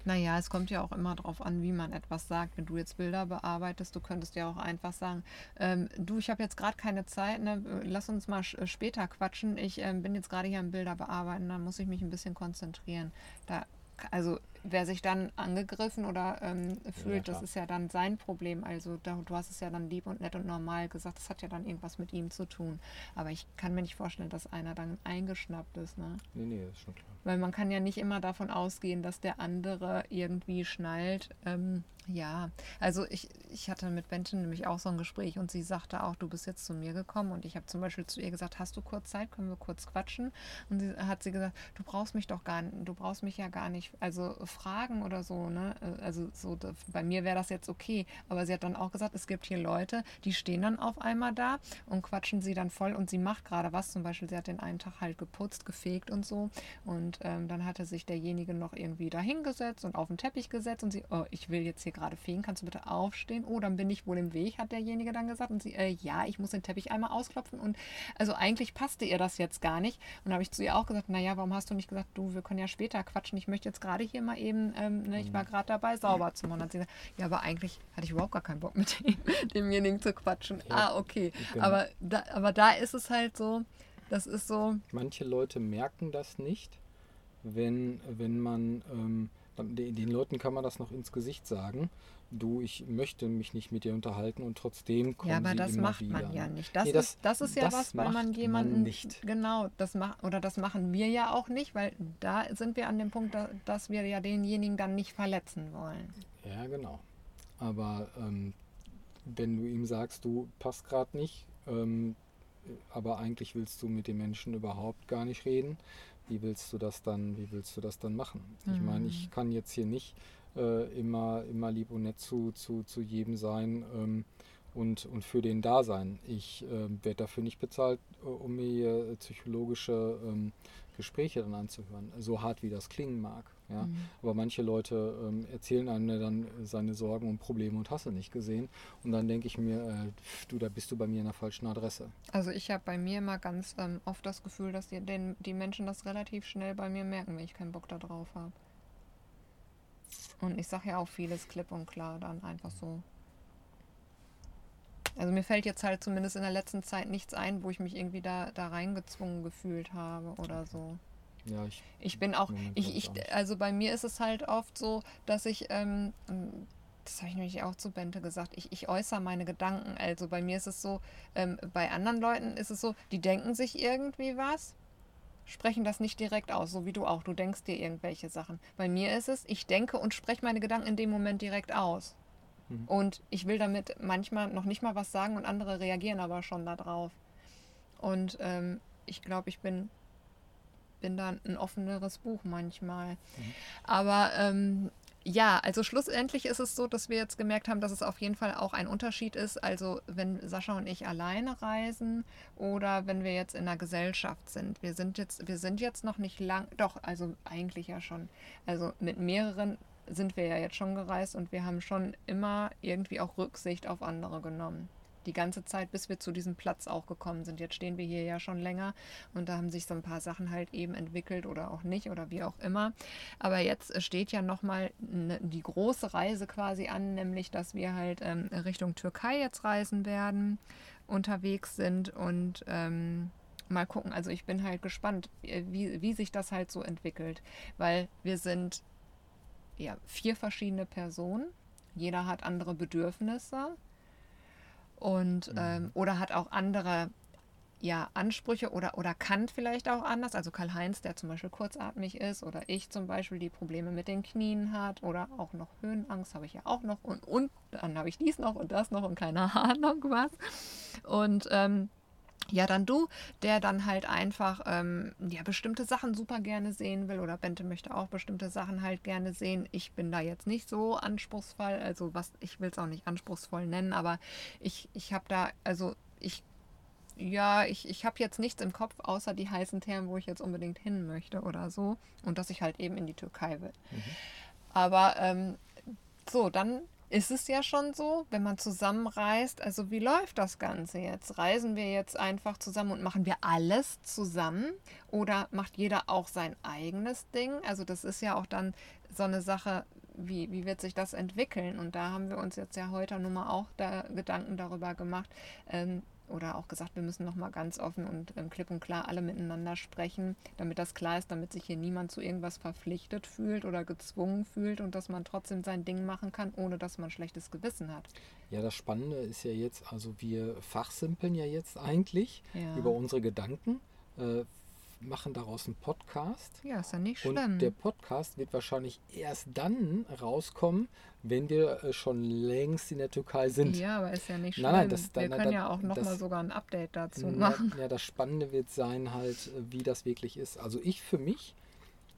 Naja, es kommt ja auch immer darauf an, wie man etwas sagt. Wenn du jetzt Bilder bearbeitest, du könntest ja auch einfach sagen, ähm, du, ich habe jetzt gerade keine Zeit, ne? lass uns mal äh, später quatschen. Ich ähm, bin jetzt gerade hier am Bilder bearbeiten, dann muss ich mich ein bisschen konzentrieren. Da, also wer sich dann angegriffen oder ähm, fühlt, das klar. ist ja dann sein Problem. Also da, du hast es ja dann lieb und nett und normal gesagt, das hat ja dann irgendwas mit ihm zu tun. Aber ich kann mir nicht vorstellen, dass einer dann eingeschnappt ist. Ne? Nee, nee, das ist schon klar. Weil man kann ja nicht immer davon ausgehen, dass der andere irgendwie schnallt. Ähm, ja, also ich, ich hatte mit Benton nämlich auch so ein Gespräch und sie sagte auch, du bist jetzt zu mir gekommen und ich habe zum Beispiel zu ihr gesagt, hast du kurz Zeit, können wir kurz quatschen? Und sie hat sie gesagt, du brauchst mich doch gar nicht, du brauchst mich ja gar nicht, also fragen oder so, ne? Also so, bei mir wäre das jetzt okay. Aber sie hat dann auch gesagt, es gibt hier Leute, die stehen dann auf einmal da und quatschen sie dann voll und sie macht gerade was. Zum Beispiel, sie hat den einen Tag halt geputzt, gefegt und so. Und ähm, dann hatte sich derjenige noch irgendwie da hingesetzt und auf den Teppich gesetzt und sie, oh, ich will jetzt hier gerade fegen, kannst du bitte aufstehen? Oh, dann bin ich wohl im Weg, hat derjenige dann gesagt. Und sie, äh, ja, ich muss den Teppich einmal ausklopfen. Und also eigentlich passte ihr das jetzt gar nicht. Und habe ich zu ihr auch gesagt, naja, warum hast du nicht gesagt, du, wir können ja später quatschen. Ich möchte jetzt gerade hier mal eben, ähm, ne, ich war gerade dabei, sauber zu machen. Hat sie gesagt, ja, aber eigentlich hatte ich überhaupt gar keinen Bock (laughs) mit dem, demjenigen zu quatschen. Ja, ah, okay. Aber, da, aber da ist es halt so, das ist so, Manche Leute merken das nicht, wenn, wenn man, ähm, den Leuten kann man das noch ins Gesicht sagen, du, ich möchte mich nicht mit dir unterhalten und trotzdem kommen Ja, aber das macht wieder. man ja nicht. Das, Nee, ist, das ist ja das was, weil macht man jemanden nicht. genau das macht oder das machen wir ja auch nicht, weil da sind wir an dem Punkt, da, dass wir ja denjenigen dann nicht verletzen wollen. Ja, genau. Aber ähm, wenn du ihm sagst, du passt gerade nicht, ähm, aber eigentlich willst du mit dem Menschen überhaupt gar nicht reden, wie willst du das dann, wie willst du das dann machen? Ich meine, ich kann jetzt hier nicht äh, immer, immer lieb und nett zu, zu, zu jedem sein ähm, und, und für den da sein. Ich ähm, werde dafür nicht bezahlt, äh, um mir hier psychologische ähm, Gespräche dann anzuhören, so hart wie das klingen mag. Ja? Mhm. Aber manche Leute ähm, erzählen einem dann seine Sorgen und Probleme und hast du nicht gesehen. Und dann denke ich mir, äh, du, da bist du bei mir in der falschen Adresse. Also ich habe bei mir immer ganz ähm, oft das Gefühl, dass die, den, die Menschen das relativ schnell bei mir merken, wenn ich keinen Bock da drauf habe. Und ich sage ja auch vieles klipp und klar dann einfach so. Also mir fällt jetzt halt zumindest in der letzten Zeit nichts ein, wo ich mich irgendwie da, da reingezwungen gefühlt habe oder so. Ja, ich, ich bin auch, ich, ich, also bei mir ist es halt oft so, dass ich, ähm, das habe ich nämlich auch zu Bente gesagt, ich, ich äußere meine Gedanken. Also bei mir ist es so, ähm, bei anderen Leuten ist es so, die denken sich irgendwie was, sprechen das nicht direkt aus, so wie du auch. Du denkst dir irgendwelche Sachen. Bei mir ist es, ich denke und spreche meine Gedanken in dem Moment direkt aus. Mhm. Und ich will damit manchmal noch nicht mal was sagen und andere reagieren aber schon darauf. Und ähm, ich glaube, ich bin bin da ein offeneres Buch manchmal. Mhm. Aber ähm, ja, also schlussendlich ist es so, dass wir jetzt gemerkt haben, dass es auf jeden Fall auch ein Unterschied ist. Also wenn Sascha und ich alleine reisen oder wenn wir jetzt in einer Gesellschaft sind. Wir sind jetzt, wir sind jetzt noch nicht lang, doch, also eigentlich ja schon. Also mit mehreren sind wir ja jetzt schon gereist und wir haben schon immer irgendwie auch Rücksicht auf andere genommen die ganze Zeit, bis wir zu diesem Platz auch gekommen sind. Jetzt stehen wir hier ja schon länger und da haben sich so ein paar Sachen halt eben entwickelt oder auch nicht oder wie auch immer. Aber jetzt steht ja nochmal ne, die große Reise quasi an, nämlich dass wir halt ähm, Richtung Türkei jetzt reisen werden, unterwegs sind und ähm, mal gucken. Also ich bin halt gespannt, wie, wie sich das halt so entwickelt, weil wir sind ja vier verschiedene Personen. Jeder hat andere Bedürfnisse und mhm. ähm, oder hat auch andere ja, Ansprüche oder, oder kann vielleicht auch anders. Also Karl-Heinz, der zum Beispiel kurzatmig ist, oder ich zum Beispiel, die Probleme mit den Knien hat, oder auch noch Höhenangst habe ich ja auch noch und, und dann habe ich dies noch und das noch und keine (laughs) Ahnung was. Und ähm, ja, dann du, der dann halt einfach ähm, ja, bestimmte Sachen super gerne sehen will oder Bente möchte auch bestimmte Sachen halt gerne sehen. Ich bin da jetzt nicht so anspruchsvoll, also was, ich will es auch nicht anspruchsvoll nennen, aber ich, ich habe da, also ich, ja, ich, ich habe jetzt nichts im Kopf, außer die heißen Thermen, wo ich jetzt unbedingt hin möchte oder so und dass ich halt eben in die Türkei will. Mhm. Aber ähm, so, dann ist es ja schon so, wenn man zusammenreist. Also wie läuft das Ganze jetzt? Reisen wir jetzt einfach zusammen und machen wir alles zusammen? Oder macht jeder auch sein eigenes Ding? Also das ist ja auch dann so eine Sache, wie, wie wird sich das entwickeln? Und da haben wir uns jetzt ja heute nun mal auch da Gedanken darüber gemacht, ähm, oder auch gesagt, wir müssen nochmal ganz offen und ähm, klipp und klar alle miteinander sprechen, damit das klar ist, damit sich hier niemand zu irgendwas verpflichtet fühlt oder gezwungen fühlt und dass man trotzdem sein Ding machen kann, ohne dass man schlechtes Gewissen hat. Ja, das Spannende ist ja jetzt, also wir fachsimpeln ja jetzt eigentlich ja. über unsere Gedanken. Äh, machen daraus einen Podcast. Ja, ist ja nicht schlimm. Und der Podcast wird wahrscheinlich erst dann rauskommen, wenn wir äh, schon längst in der Türkei sind. Ja, aber ist ja nicht schlimm. Nein, nein, das, wir können ja auch nochmal sogar ein Update dazu machen. Ja, das Spannende wird sein halt, äh, wie das wirklich ist. Also ich für mich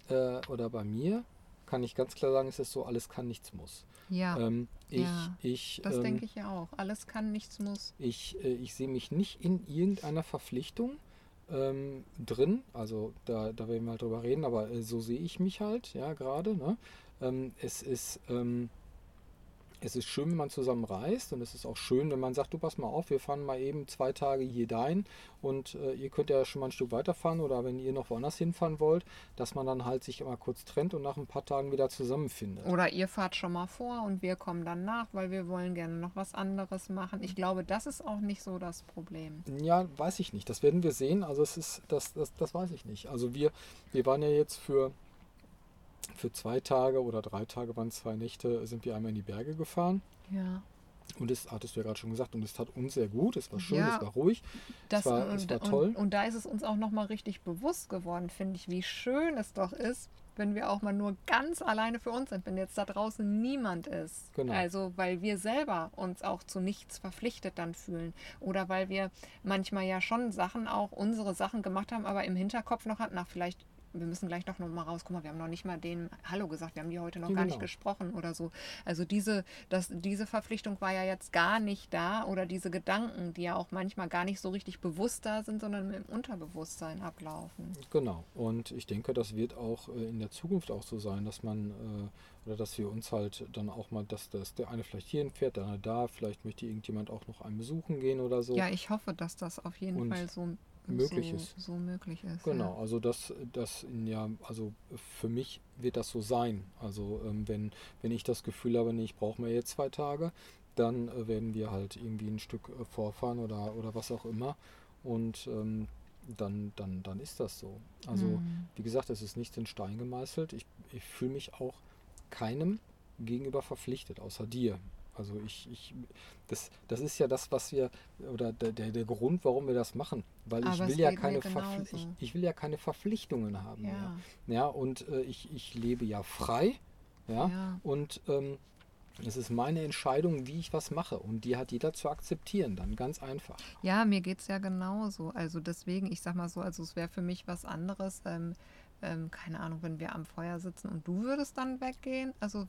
äh, oder bei mir kann ich ganz klar sagen, ist es so, alles kann, nichts muss. Ja. Ähm, ich, ja ich, das ähm, denke ich ja auch. Alles kann, nichts muss. Ich, äh, ich sehe mich nicht in irgendeiner Verpflichtung ähm, drin. Also da, da werden wir halt drüber reden, aber äh, so sehe ich mich halt, ja, gerade. Ne? Ähm, es ist. Ähm, es ist schön, wenn man zusammen reist und es ist auch schön, wenn man sagt, du pass mal auf, wir fahren mal eben zwei Tage hier dahin und äh, ihr könnt ja schon mal ein Stück weiterfahren oder wenn ihr noch woanders hinfahren wollt, dass man dann halt sich immer kurz trennt und nach ein paar Tagen wieder zusammenfindet. Oder ihr fahrt schon mal vor und wir kommen dann nach, weil wir wollen gerne noch was anderes machen. Ich glaube, das ist auch nicht so das Problem. Ja, weiß ich nicht. Das werden wir sehen. Also es ist, das, das, das weiß ich nicht. Also wir, wir waren ja jetzt für für zwei Tage oder drei Tage waren zwei Nächte, sind wir einmal in die Berge gefahren. Ja. Und das hattest du ja gerade schon gesagt, und es tat uns sehr gut, es war schön, ja, es war ruhig, das, es war, es war toll. Und, und, da ist es uns auch nochmal richtig bewusst geworden, finde ich, wie schön es doch ist, wenn wir auch mal nur ganz alleine für uns sind, wenn jetzt da draußen niemand ist. Genau. Also weil wir selber uns auch zu nichts verpflichtet dann fühlen. Oder weil wir manchmal ja schon Sachen auch, unsere Sachen gemacht haben, aber im Hinterkopf noch hatten, nach vielleicht wir müssen gleich noch mal raus, guck mal, wir haben noch nicht mal denen Hallo gesagt, wir haben die heute noch Ja, gar genau. nicht gesprochen oder so. Also diese, das, diese Verpflichtung war ja jetzt gar nicht da oder diese Gedanken, die ja auch manchmal gar nicht so richtig bewusst da sind, sondern im Unterbewusstsein ablaufen. Genau. Und ich denke, das wird auch äh, in der Zukunft auch so sein, dass man äh, oder dass wir uns halt dann auch mal, dass, dass der eine vielleicht hierhin fährt, der andere da, vielleicht möchte irgendjemand auch noch einen besuchen gehen oder so. Ja, ich hoffe, dass das auf jeden Und Fall so möglich so, ist. So möglich ist. Genau, Ja. also das, das in ja, also für mich wird das so sein. Also ähm, wenn, wenn ich das Gefühl habe, nee, ich brauche mir jetzt zwei Tage, dann äh, werden wir halt irgendwie ein Stück äh, vorfahren oder, oder was auch immer. Und ähm, dann, dann, dann ist das so. Also Mhm. wie gesagt, es ist nichts in Stein gemeißelt. Ich, ich fühle mich auch keinem gegenüber verpflichtet, außer dir. Also ich, ich das, das ist ja das, was wir, oder der, der, der Grund, warum wir das machen. Weil ich Aber will ja keine ich, ich will ja keine Verpflichtungen haben Ja. mehr. Ja, und äh, ich, ich lebe ja frei. Ja, Ja. und ähm, es ist meine Entscheidung, wie ich was mache. Und die hat jeder zu akzeptieren, dann ganz einfach. Ja, mir geht es ja genauso. Also deswegen, ich sag mal so, also es wäre für mich was anderes, ähm, ähm, keine Ahnung, wenn wir am Feuer sitzen und du würdest dann weggehen. Also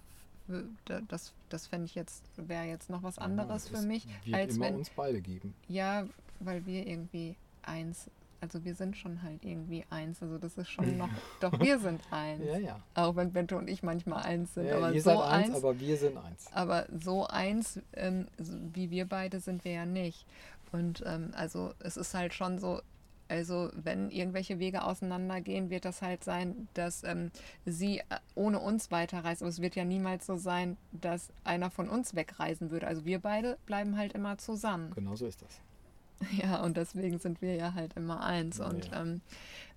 das, das fände ich jetzt, wäre jetzt noch was anderes es für mich, wird als immer wenn, uns beide geben. ja, weil wir irgendwie eins, also wir sind schon halt irgendwie eins. Also das ist schon (laughs) noch, doch wir sind eins. Ja, ja. Auch wenn Bente und ich manchmal eins sind, ja aber ihr so seid eins, eins, aber wir sind eins. aber so eins, ähm, wie wir beide sind wir ja nicht. Und ähm, also es ist halt schon so, also wenn irgendwelche Wege auseinandergehen, wird das halt sein, dass ähm, sie äh, ohne uns weiterreist. Aber es wird ja niemals so sein, dass einer von uns wegreisen würde. Also wir beide bleiben halt immer zusammen. Genau so ist das. (laughs) Ja, und deswegen sind wir ja halt immer eins. Und ja. ähm,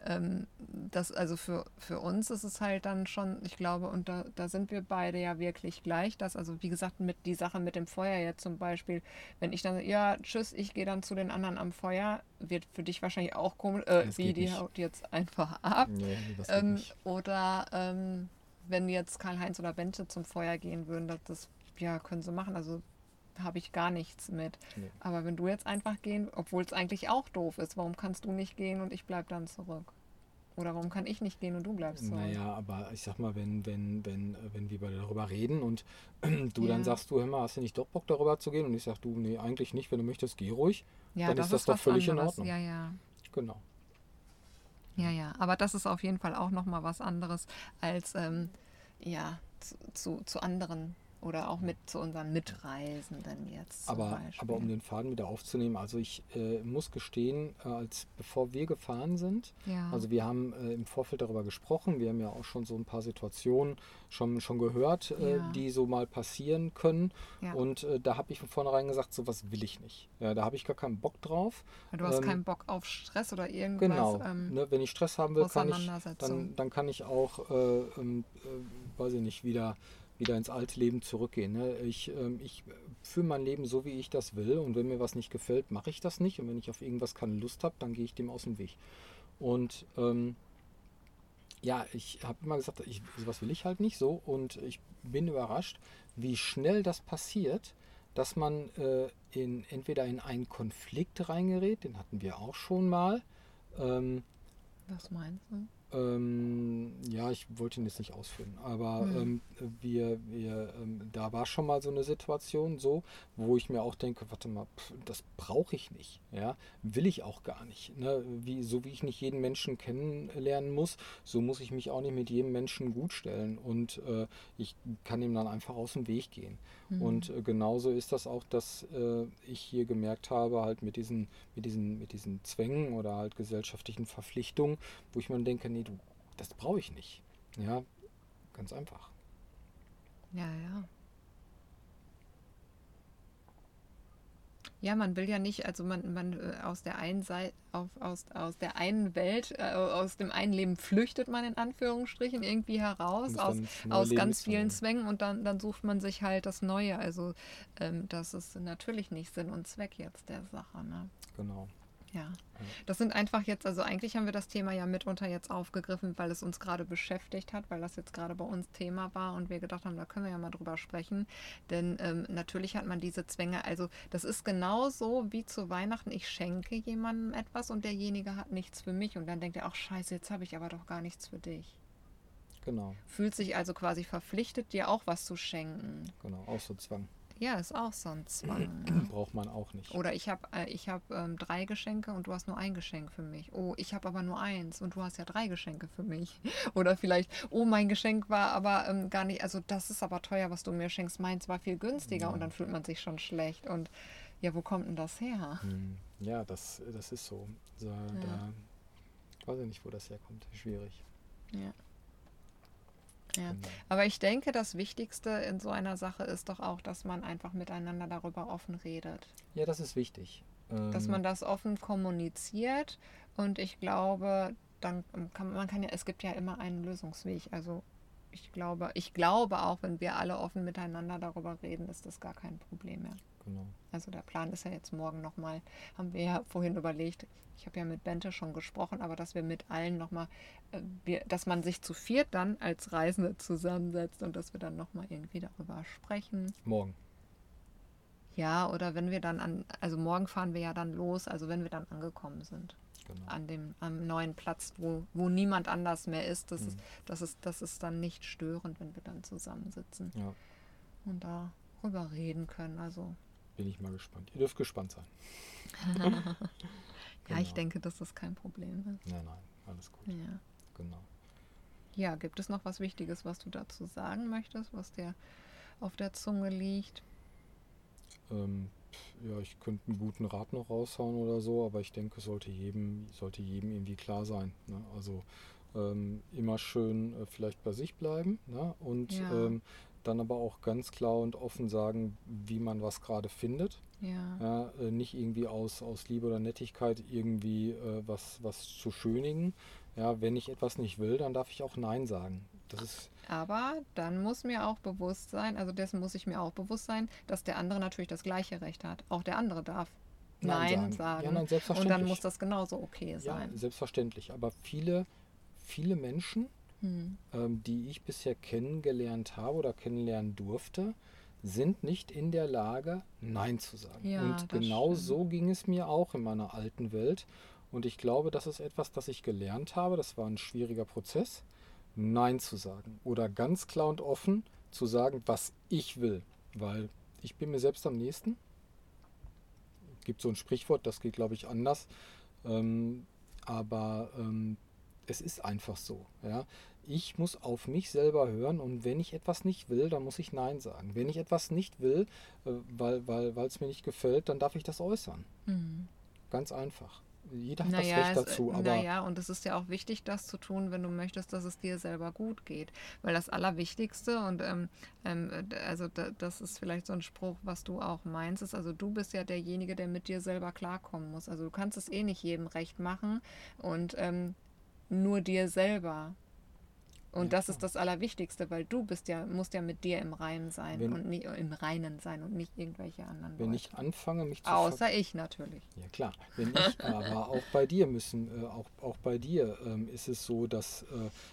ähm, das, also für, für uns ist es halt dann schon, ich glaube, und da, da sind wir beide ja wirklich gleich, dass, also wie gesagt, mit die Sache mit dem Feuer jetzt zum Beispiel, wenn ich dann, ja, tschüss, ich gehe dann zu den anderen am Feuer, wird für dich wahrscheinlich auch komisch, äh, wie, die nicht. haut jetzt einfach ab. Nee, Ähm, oder ähm, wenn jetzt Karl-Heinz oder Bente zum Feuer gehen würden, das, das ja, können sie machen. Also habe ich gar nichts mit. Nee. Aber wenn du jetzt einfach gehen, obwohl es eigentlich auch doof ist, warum kannst du nicht gehen und ich bleib dann zurück? Oder warum kann ich nicht gehen und du bleibst zurück? Naja, aber ich sag mal, wenn, wenn, wenn, wenn wir darüber reden und (clears throat) du dann Ja. sagst, du, hör mal, hast du nicht doch Bock darüber zu gehen? Und ich sag, du, nee, eigentlich nicht, wenn du möchtest, geh ruhig. ja, dann ist das doch was völlig in anderes. Ordnung. Ja, ja. Genau. Ja, ja. Aber das ist auf jeden Fall auch nochmal was anderes als ähm, ja, zu, zu, zu anderen oder auch mit zu unseren Mitreisenden jetzt. Zum Aber, Beispiel. aber um den Faden wieder aufzunehmen, also ich äh, muss gestehen, äh, als bevor wir gefahren sind, ja. also wir haben äh, im Vorfeld darüber gesprochen, wir haben ja auch schon so ein paar Situationen schon, schon gehört, äh, Ja. die so mal passieren können. Ja. Und äh, da habe ich von vornherein gesagt, sowas will ich nicht. Ja, da habe ich gar keinen Bock drauf. du hast ähm, keinen Bock auf Stress oder irgendwas. Genau. Ähm, ne, wenn ich Stress haben will, kann ich, dann, dann kann ich auch, äh, ähm, äh, weiß ich nicht, wieder, wieder ins alte Leben zurückgehen. Ne? Ich, ähm, ich führe mein Leben so, wie ich das will. Und wenn mir was nicht gefällt, mache ich das nicht. Und wenn ich auf irgendwas keine Lust habe, dann gehe ich dem aus dem Weg. Und ähm, ja, ich habe immer gesagt, ich, sowas will ich halt nicht so. Und ich bin überrascht, wie schnell das passiert, dass man äh, in, entweder in einen Konflikt reingerät, den hatten wir auch schon mal. Ähm, was meinst du? Ähm, ja, ich wollte ihn jetzt nicht ausführen, aber Hm. ähm, wir, wir, ähm, da war schon mal so eine Situation so, wo ich mir auch denke, warte mal, pf, das brauche ich nicht, ja, will ich auch gar nicht. Ne? Wie, so wie ich nicht jeden Menschen kennenlernen muss, so muss ich mich auch nicht mit jedem Menschen gut stellen und äh, ich kann ihm dann einfach aus dem Weg gehen. Mhm. Und äh, genauso ist das auch, dass äh, ich hier gemerkt habe, halt mit diesen, mit diesen, mit diesen Zwängen oder halt gesellschaftlichen Verpflichtungen, wo ich mir denke, nee, du, das brauche ich nicht. Ja, ganz einfach. Ja, ja. Ja, man will ja nicht, also man, man äh, aus der einen Seite, auf, aus, aus der einen Welt, äh, aus dem einen Leben flüchtet man in Anführungsstrichen irgendwie heraus, aus, aus Leben ganz vielen. Zwängen und dann, dann sucht man sich halt das Neue. Also ähm, das ist natürlich nicht Sinn und Zweck jetzt der Sache. Ne? Genau. Ja, das sind einfach jetzt, also eigentlich haben wir das Thema ja mitunter jetzt aufgegriffen, weil es uns gerade beschäftigt hat, weil das jetzt gerade bei uns Thema war und wir gedacht haben, da können wir ja mal drüber sprechen. Denn ähm, natürlich hat man diese Zwänge, also das ist genauso wie zu Weihnachten, ich schenke jemandem etwas und derjenige hat nichts für mich und dann denkt er, ach scheiße, jetzt habe ich aber doch gar nichts für dich. Genau. Fühlt sich also quasi verpflichtet, dir auch was zu schenken. Genau, auch so Zwang. Ja, ist auch so ein Zwang. Braucht man auch nicht. Oder ich habe äh, ich hab, ähm, drei Geschenke und du hast nur ein Geschenk für mich. Oh, ich habe aber nur eins und du hast ja drei Geschenke für mich. (laughs) Oder vielleicht, oh, mein Geschenk war aber ähm, gar nicht, also das ist aber teuer, was du mir schenkst. Meins war viel günstiger Ja. und dann fühlt man sich schon schlecht. Und ja, wo kommt denn das her? Hm, Ja, das, das ist so. Da, da weiß ich nicht, wo das herkommt. Schwierig. Ja. Ja. Genau. Aber ich denke, das Wichtigste in so einer Sache ist doch auch, dass man einfach miteinander darüber offen redet. Ja, das ist wichtig. dass Ähm, man das offen kommuniziert und ich glaube, dann kann man kann ja, es gibt ja immer einen Lösungsweg. Also ich glaube, ich glaube auch, wenn wir alle offen miteinander darüber reden, ist das gar kein Problem mehr. Genau. Also der Plan ist ja jetzt morgen nochmal, haben wir ja vorhin überlegt, ich habe ja mit Bente schon gesprochen, aber dass wir mit allen nochmal, äh, wir- dass man sich zu viert dann als Reisende zusammensetzt und dass wir dann nochmal irgendwie darüber sprechen. Morgen. Ja, oder wenn wir dann an, also morgen fahren wir ja dann los, also wenn wir dann angekommen sind Genau. an dem am neuen Platz, wo, wo niemand anders mehr ist, das, ist, Mhm. das ist das ist dann nicht störend, wenn wir dann zusammensitzen Ja, und darüber reden können. Also bin ich mal gespannt. Ihr dürft gespannt sein. (laughs) ja, ich Genau. denke, dass das kein Problem ist. Nein, nein, alles gut. Ja. Genau. ja, gibt es noch was Wichtiges, was du dazu sagen möchtest, was dir auf der Zunge liegt? Ähm, ja, ich könnte einen guten Rat noch raushauen oder so, aber ich denke, es sollte jedem, sollte jedem irgendwie klar sein. Ne? Also ähm, immer schön äh, vielleicht bei sich bleiben ne? und Ja. ähm, dann aber auch ganz klar und offen sagen, wie man was gerade findet. Ja. Ja, äh, nicht irgendwie aus, aus Liebe oder Nettigkeit irgendwie äh, was, was zu schönigen. Ja, wenn ich etwas nicht will, dann darf ich auch Nein sagen. Das ist, Aber dann muss mir auch bewusst sein, also dessen muss ich mir auch bewusst sein, dass der andere natürlich das gleiche Recht hat. Auch der andere darf Nein Nein, sagen. sagen. Ja, nein, und selbstverständlich. dann muss das genauso okay ja, sein. selbstverständlich. Aber viele, viele Menschen, Hm. ähm, die ich bisher kennengelernt habe oder kennenlernen durfte, sind nicht in der Lage, Nein zu sagen. Ja, und genau stimmt. so ging es mir auch in meiner alten Welt. Und ich glaube, das ist etwas, das ich gelernt habe. Das war ein schwieriger Prozess, Nein zu sagen. Oder ganz klar und offen zu sagen, was ich will. Weil ich bin mir selbst am nächsten. Gibt so ein Sprichwort, das geht, glaube ich, anders. Ähm, aber ähm, es ist einfach so. Ja? Ich muss auf mich selber hören und wenn ich etwas nicht will, dann muss ich Nein sagen. Wenn ich etwas nicht will, äh, weil weil weil, es mir nicht gefällt, dann darf ich das äußern. Hm. Ganz einfach. Jeder hat Naja, das Recht es, dazu, aber naja, und es ist ja auch wichtig, das zu tun, wenn du möchtest, dass es dir selber gut geht. Weil das Allerwichtigste, und ähm, ähm, also da, das ist vielleicht so ein Spruch, was du auch meinst, ist, also du bist ja derjenige, der mit dir selber klarkommen muss. Also du kannst es eh nicht jedem recht machen und ähm, nur dir selber. Und Ja, das klar. ist das Allerwichtigste, weil du bist ja, musst ja mit dir im Reinen sein Wenn- und nie, im Reinen sein und nicht irgendwelche anderen wenn Leute. ich anfange, mich zu Außer ich natürlich. Ja klar, wenn ich, (laughs) aber auch bei dir müssen, äh, auch, auch bei dir ähm, ist es so, dass, äh,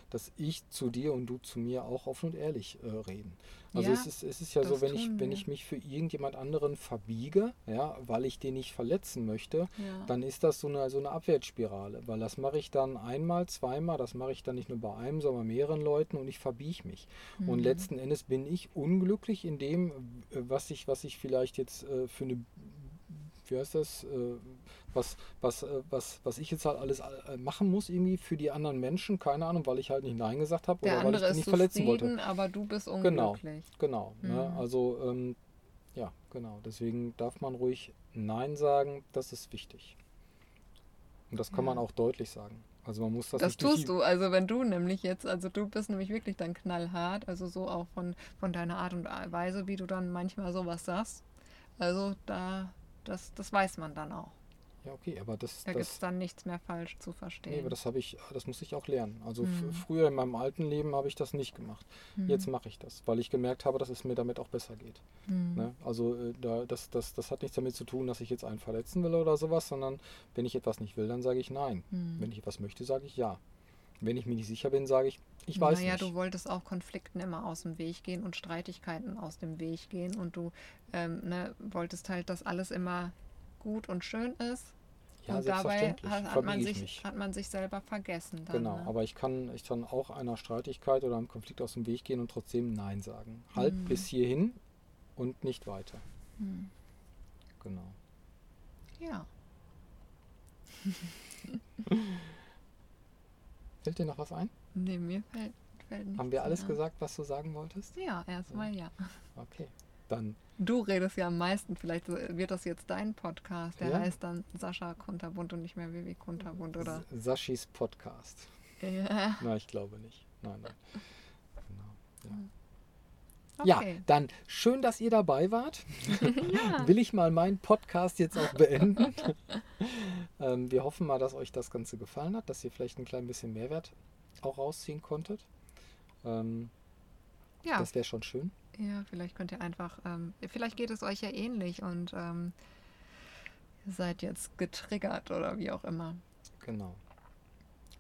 dass ich zu dir und du zu mir auch offen und ehrlich äh, reden. Also Ja, es, ist, es ist ja so, wenn ich, wenn ich mich für irgendjemand anderen verbiege, ja, weil ich den nicht verletzen möchte, Ja. dann ist das so eine, so eine Abwärtsspirale, weil das mache ich dann einmal, zweimal, das mache ich dann nicht nur bei einem, sondern bei mehreren Leuten und ich verbiege mich. Und Mhm. letzten Endes bin ich unglücklich in dem, äh, was ich, was ich vielleicht jetzt äh, für eine, wie heißt das, äh, was, was, äh, was, was ich jetzt halt alles machen muss irgendwie für die anderen Menschen, keine Ahnung, weil ich halt nicht Nein gesagt habe Der oder weil ich die nicht verletzen wollte. aber du bist Genau. unglücklich. Genau. Ne? Mhm. Also ähm, ja, genau. Deswegen darf man ruhig Nein sagen, das ist wichtig. Und das kann man Ja. auch deutlich sagen. Also man muss das, Das tust du, also wenn du nämlich jetzt, also du bist nämlich wirklich dann knallhart, also so auch von, von deiner Art und Weise, wie du dann manchmal sowas sagst. Also da, das, das weiß man dann auch. Ja, okay, aber das, Da gibt es dann nichts mehr falsch zu verstehen. nee, aber das habe ich, das muss ich auch lernen. Also Mhm. früher in meinem alten Leben habe ich das nicht gemacht. Hm. Jetzt mache ich das, weil ich gemerkt habe, dass es mir damit auch besser geht. Hm. Ne? Also äh, da, das, das, das hat nichts damit zu tun, dass ich jetzt einen verletzen will oder sowas, sondern wenn ich etwas nicht will, dann sage ich nein. Hm. Wenn ich etwas möchte, sage ich ja. Wenn ich mir nicht sicher bin, sage ich, ich weiß naja, nicht. du wolltest auch Konflikten immer aus dem Weg gehen und Streitigkeiten aus dem Weg gehen und du ähm, ne, wolltest halt, dass alles immer gut und schön ist. Ja, und dabei hat, man sich, hat man sich selber vergessen. Dann, Genau, ne? aber ich kann, ich kann auch einer Streitigkeit oder einem Konflikt aus dem Weg gehen und trotzdem Nein sagen. Halt Mhm. bis hierhin und nicht weiter. Hm. Genau. Ja. (laughs) Fällt dir noch was ein? Nee, mir fällt, fällt nichts Haben wir alles mehr. gesagt, was du sagen wolltest? Ja, erstmal ja. Okay. Dann Du redest ja am meisten, vielleicht wird das jetzt dein Podcast. Der Ja. heißt dann Sascha Kunterbunt und nicht mehr Vivi Kunterbunt, oder? Saschis Podcast. Ja. Na, ich glaube nicht. Nein, nein. Genau. Ja. Okay. Ja, dann schön, dass ihr dabei wart. (laughs) ja. Will ich mal meinen Podcast jetzt auch beenden. (laughs) ähm, wir hoffen mal, dass euch das Ganze gefallen hat, dass ihr vielleicht ein klein bisschen Mehrwert auch rausziehen konntet. Ähm, Ja. Das wäre schon schön. Ja, vielleicht könnt ihr einfach, ähm, vielleicht geht es euch ja ähnlich und ähm, ihr seid jetzt getriggert oder wie auch immer. Genau.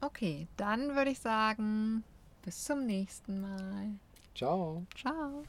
Okay, dann würde ich sagen, bis zum nächsten Mal. Ciao. Ciao.